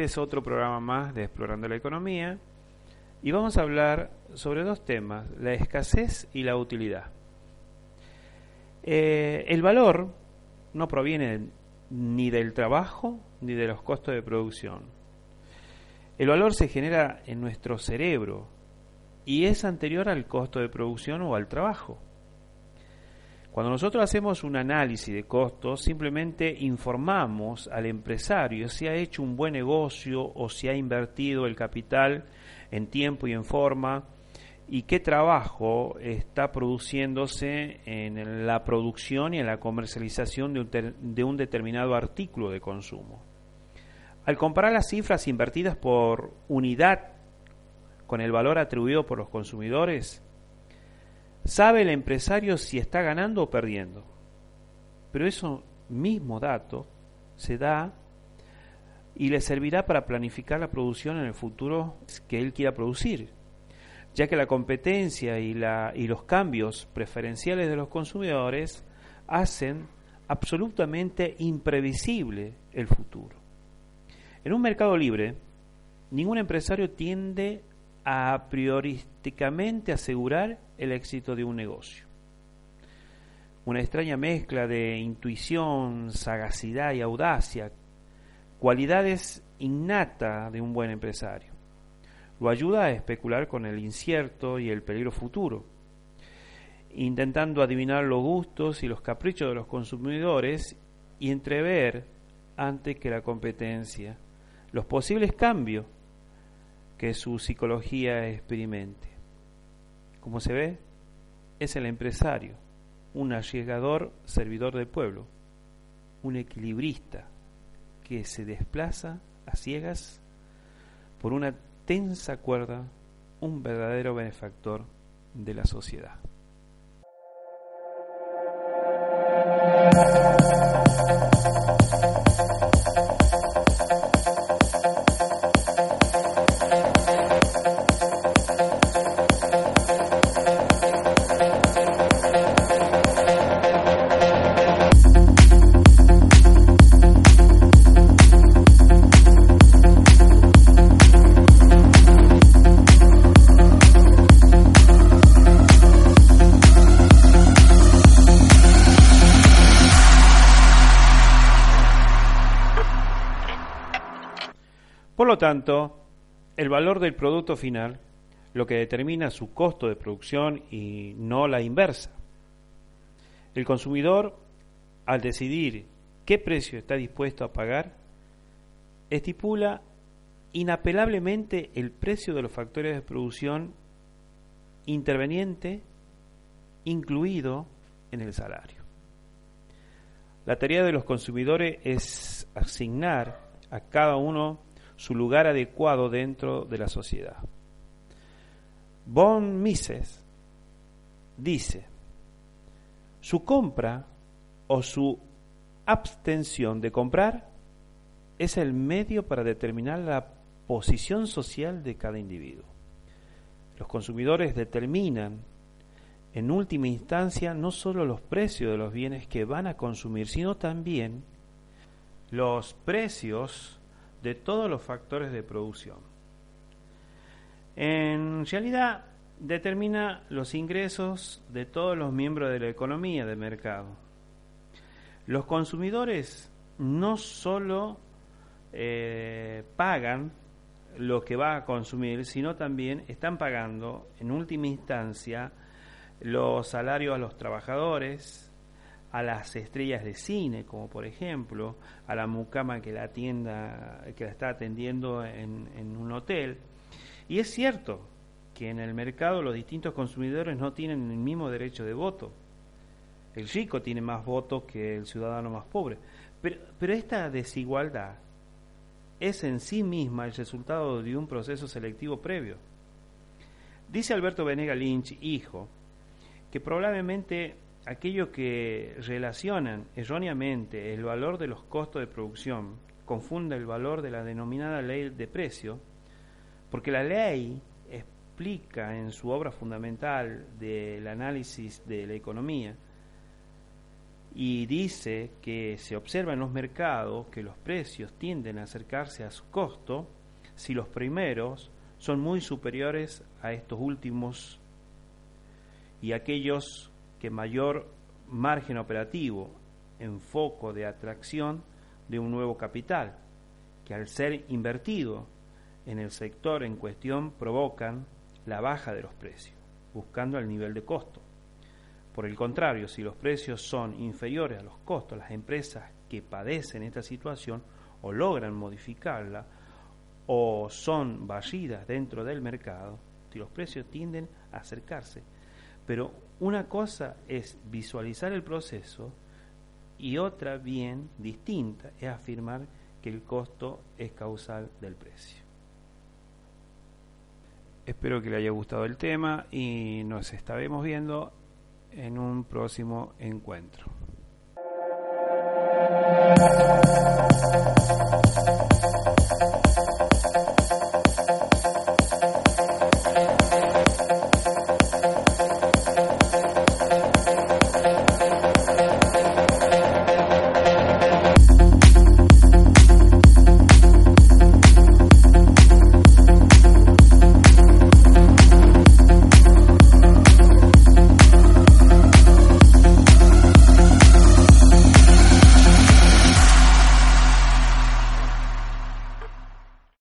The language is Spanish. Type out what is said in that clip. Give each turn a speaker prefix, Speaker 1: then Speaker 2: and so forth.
Speaker 1: Este es otro programa más de Explorando la Economía y vamos a hablar sobre dos temas, la escasez y la utilidad. Eh, el valor no proviene ni del trabajo ni de los costos de producción. El valor se genera en nuestro cerebro y es anterior al costo de producción o al trabajo. Cuando nosotros hacemos un análisis de costos, simplemente informamos al empresario si ha hecho un buen negocio o si ha invertido el capital en tiempo y en forma y qué trabajo está produciéndose en la producción y en la comercialización de un, de un determinado artículo de consumo. Al comparar las cifras invertidas por unidad con el valor atribuido por los consumidores, Sabe el empresario si está ganando o perdiendo. Pero eso mismo dato se da y le servirá para planificar la producción en el futuro que él quiera producir, ya que la competencia y, la, y los cambios preferenciales de los consumidores hacen absolutamente imprevisible el futuro. En un mercado libre, ningún empresario tiende a priorísticamente asegurar el éxito de un negocio. Una extraña mezcla de intuición, sagacidad y audacia, cualidades innata de un buen empresario. Lo ayuda a especular con el incierto y el peligro futuro, intentando adivinar los gustos y los caprichos de los consumidores y entrever antes que la competencia los posibles cambios que su psicología experimente. Como se ve, es el empresario, un arriesgador servidor del pueblo, un equilibrista que se desplaza a ciegas por una tensa cuerda, un verdadero benefactor de la sociedad. Por lo tanto, el valor del producto final, lo que determina su costo de producción y no la inversa. El consumidor, al decidir qué precio está dispuesto a pagar, estipula inapelablemente el precio de los factores de producción interveniente incluido en el salario. La tarea de los consumidores es asignar a cada uno su lugar adecuado dentro de la sociedad. Von Mises dice, su compra o su abstención de comprar es el medio para determinar la posición social de cada individuo. Los consumidores determinan en última instancia no solo los precios de los bienes que van a consumir, sino también los precios de todos los factores de producción. En realidad, determina los ingresos de todos los miembros de la economía de mercado. Los consumidores no solo eh, pagan lo que va a consumir, sino también están pagando en última instancia los salarios a los trabajadores, a las estrellas de cine, como por ejemplo a la mucama que la atienda, que la está atendiendo en, un hotel. Y es cierto que en el mercado los distintos consumidores no tienen el mismo derecho de voto. El rico tiene más votos que el ciudadano más pobre. Pero, pero esta desigualdad es en sí misma el resultado de un proceso selectivo previo. Dice Alberto Venega Lynch, hijo, que probablemente aquellos que relacionan erróneamente el valor de los costos de producción confunda el valor de la denominada ley de precio, porque la ley explica en su obra fundamental del análisis de la economía y dice que se observa en los mercados que los precios tienden a acercarse a su costo si los primeros son muy superiores a estos últimos y aquellos que mayor margen operativo en foco de atracción de un nuevo capital, que al ser invertido en el sector en cuestión provocan la baja de los precios, buscando el nivel de costo. Por el contrario, si los precios son inferiores a los costos, las empresas que padecen esta situación o logran modificarla o son barridas dentro del mercado, si los precios tienden a acercarse. Pero una cosa es visualizar el proceso y otra bien distinta es afirmar que el costo es causal del precio. Espero que le haya gustado el tema y nos estaremos viendo en un próximo encuentro.